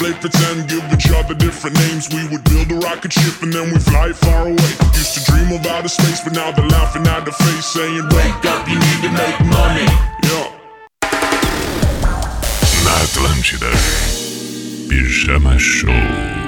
play pretend, give each other different names. We would build a rocket ship and then we'd fly far away. Used to dream about the space, but now they're laughing at the face, saying, Wake up, you need to make money. Yeah. На Атлантида. Пижама Шоу.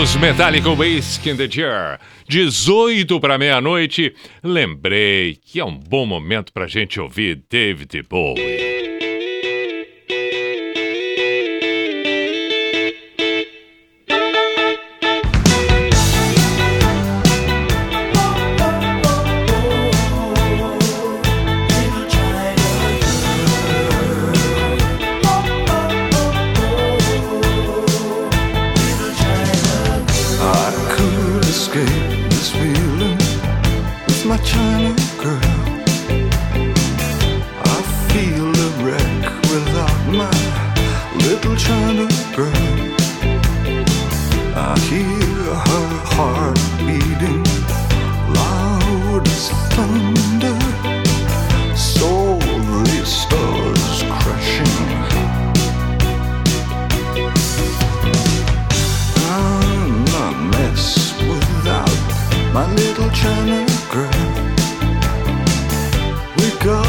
ouvimos Metallica Waste in the Jar. 18 para meia-noite. Lembrei que é um bom momento para gente ouvir David Bowie.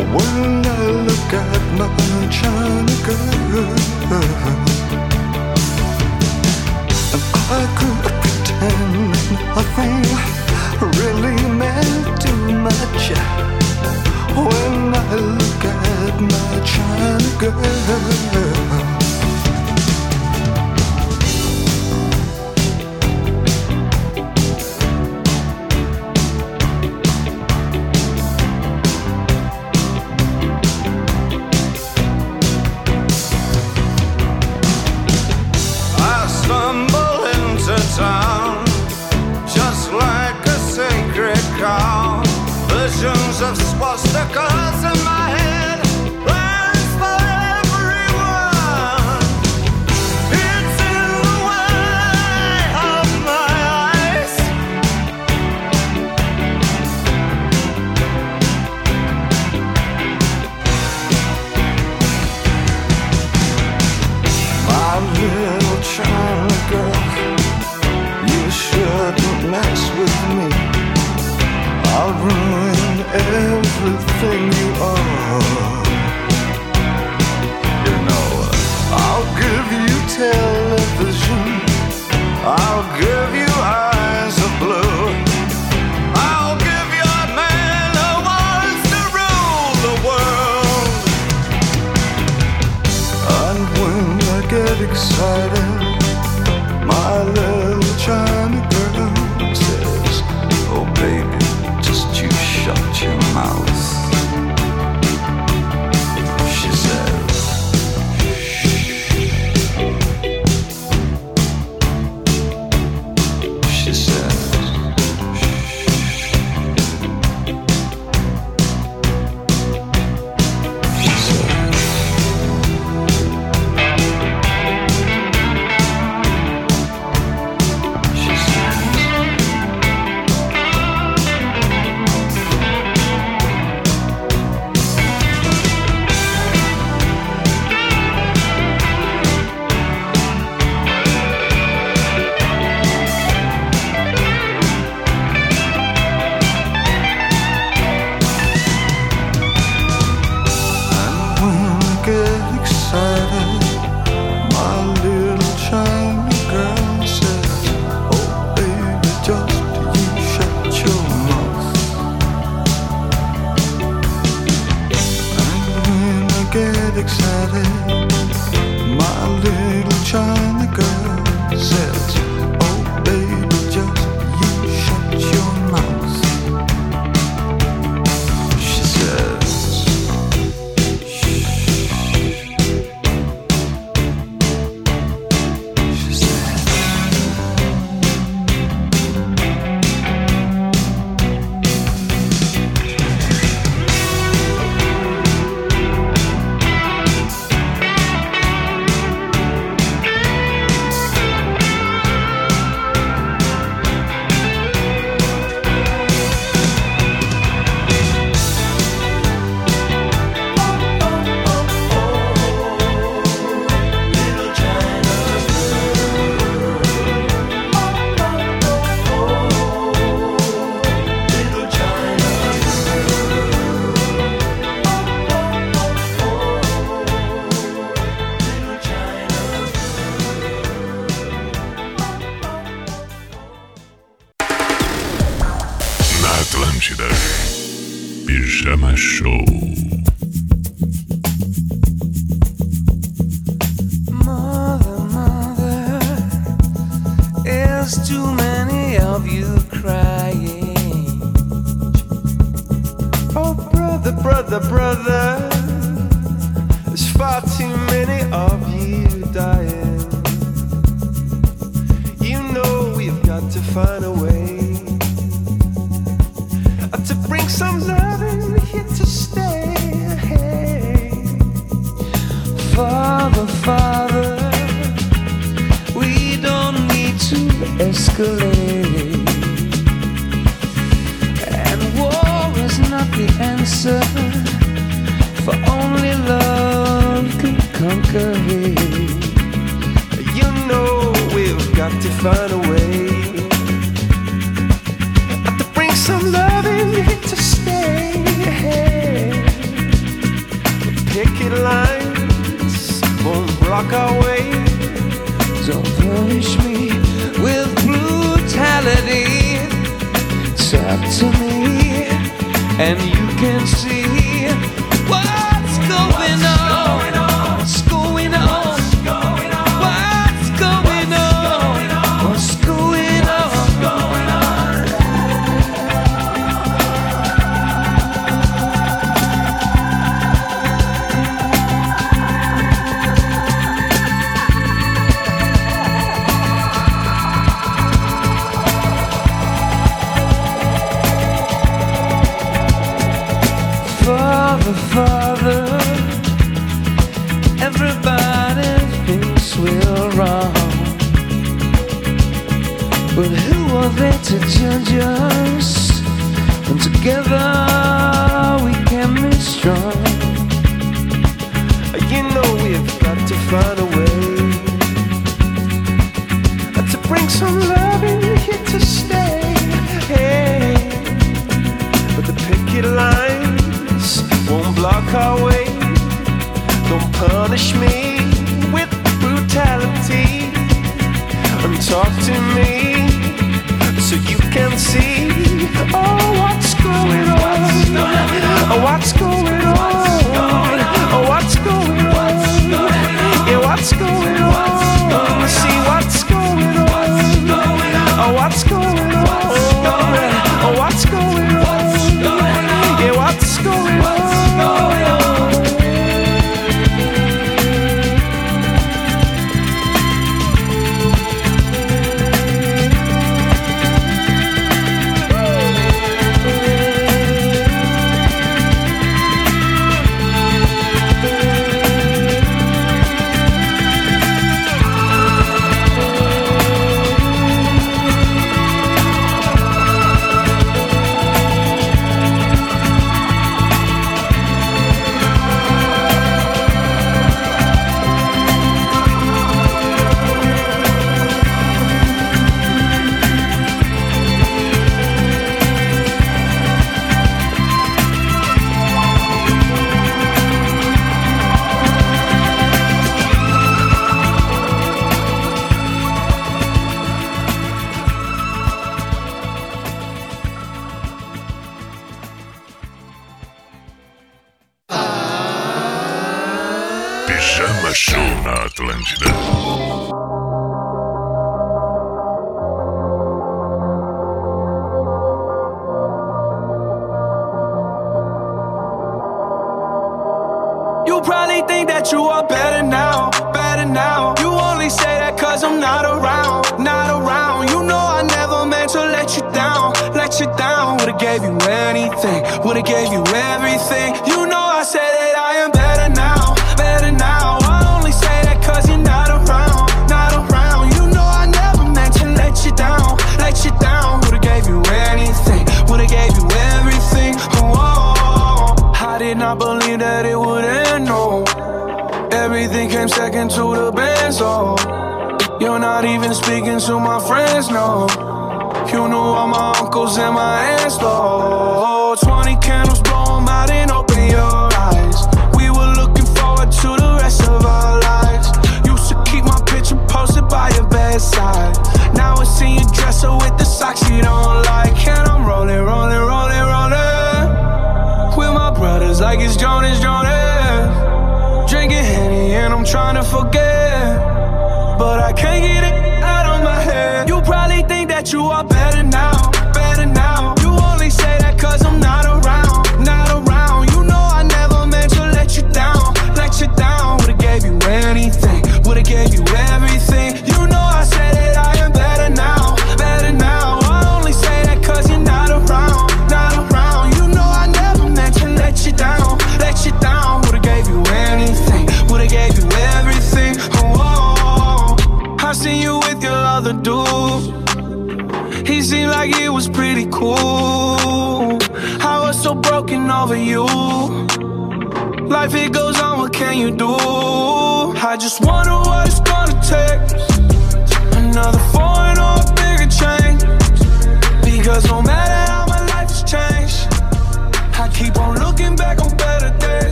When I look at my China girl, I could pretend nothing really meant too much. When I look at my China girl.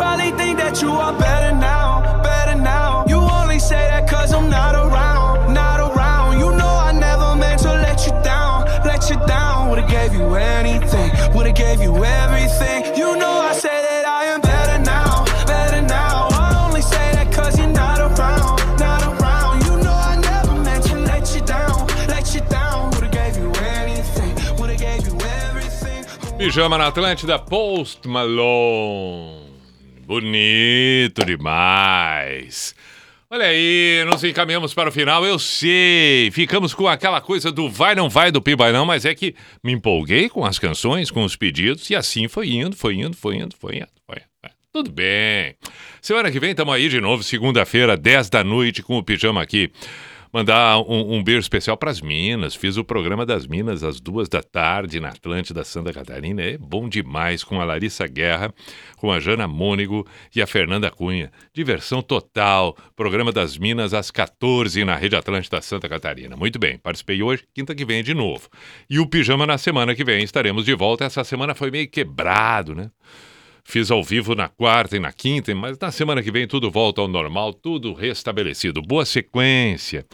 Probably think that you are better now, better now. You only say that cause I'm not around, not around. You know I never meant to let you down, let you down. Would've gave you anything, would've gave you everything. You know I say that. Pijama na Atlântida, Post Malone. Bonito demais. Olha aí, nos encaminhamos para o final, eu sei. Ficamos com aquela coisa do vai não vai do Piba não, mas é que me empolguei com as canções, com os pedidos e assim foi indo, foi indo, foi indo, foi indo, foi indo. É, Tudo bem. Semana que vem estamos aí de novo, segunda-feira, 10 da noite, com o Pijama aqui. Mandar um, um beijo especial para as Minas. Fiz o programa das Minas às duas da tarde na Atlântida Santa Catarina. É bom demais com a Larissa Guerra, com a Jana Mônigo e a Fernanda Cunha. Diversão total. Programa das Minas às 14 na Rede Atlântida Santa Catarina. Muito bem, participei hoje, quinta que vem de novo. E o Pijama na semana que vem. Estaremos de volta. Essa semana foi meio quebrado, né? Fiz ao vivo na quarta e na quinta, mas na semana que vem tudo volta ao normal, tudo restabelecido. Boa sequência.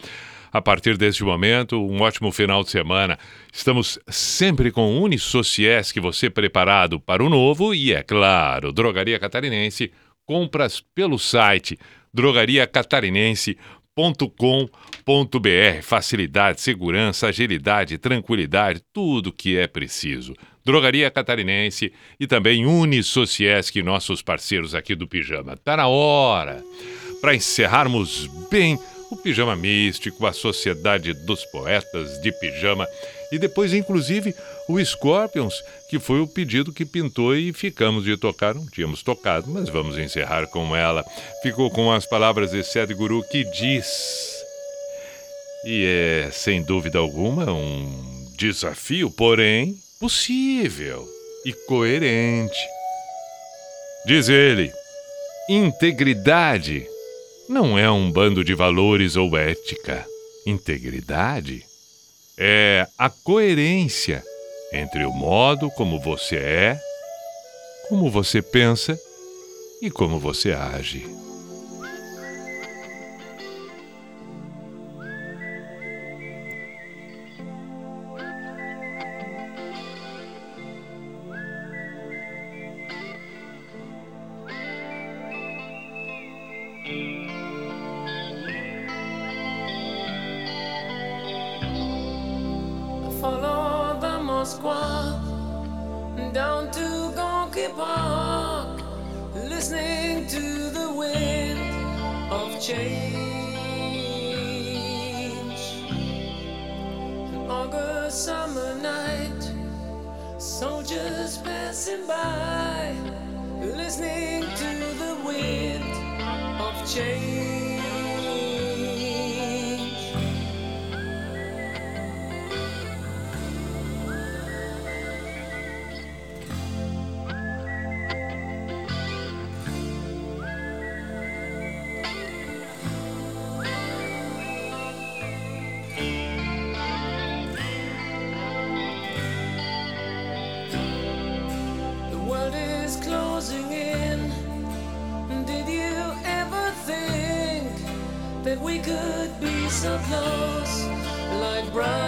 A partir deste momento, um ótimo final de semana. Estamos sempre com o Unisociesc, você preparado para o novo e, é claro, Drogaria Catarinense, compras pelo site drogariacatarinense.com.br. Facilidade, segurança, agilidade, tranquilidade, tudo que é preciso. Drogaria Catarinense e também Unisociesc, nossos parceiros aqui do Pijama. Tá na hora para encerrarmos bem o Pijama Místico, a Sociedade dos Poetas de Pijama e depois, inclusive, o Scorpions, que foi o pedido que pintou e ficamos de tocar. Não tínhamos tocado, mas vamos encerrar com ela. Ficou com as palavras de Sadhguru que diz. E é, sem dúvida alguma, um desafio, porém possível e coerente. Diz ele: integridade não é um bando de valores ou ética. Integridade é a coerência entre o modo como você é, como você pensa e como você age. Close, like brothers?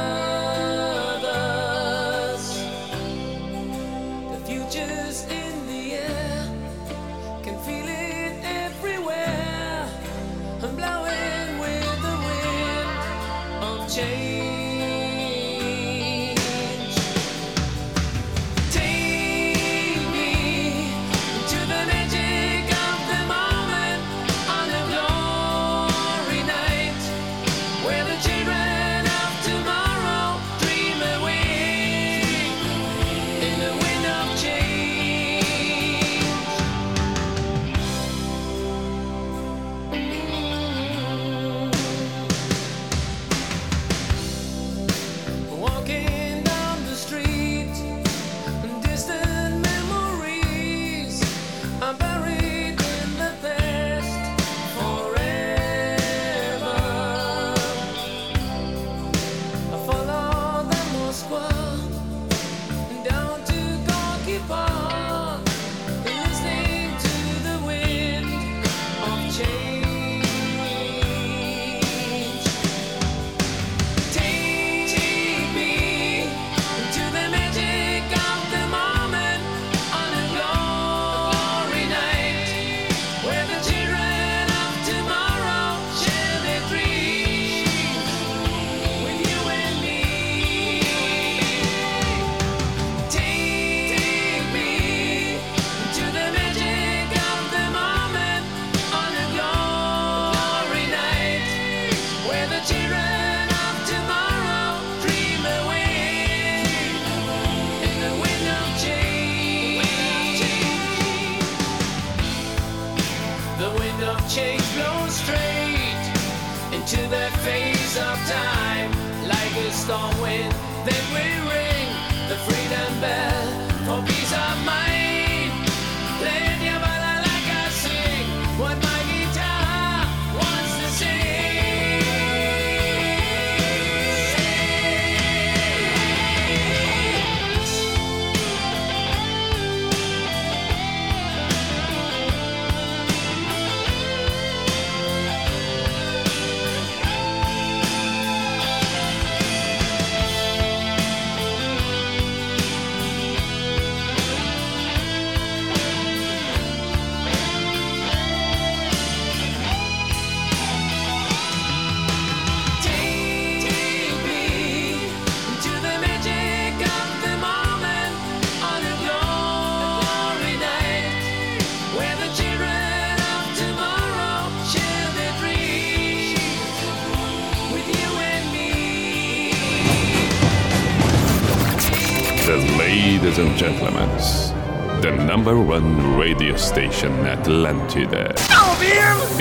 station Atlantide.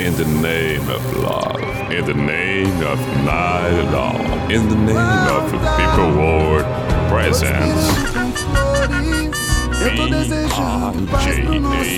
In the name of love, in the name of my love, in the name of people world presence. B-I-J-A-N-A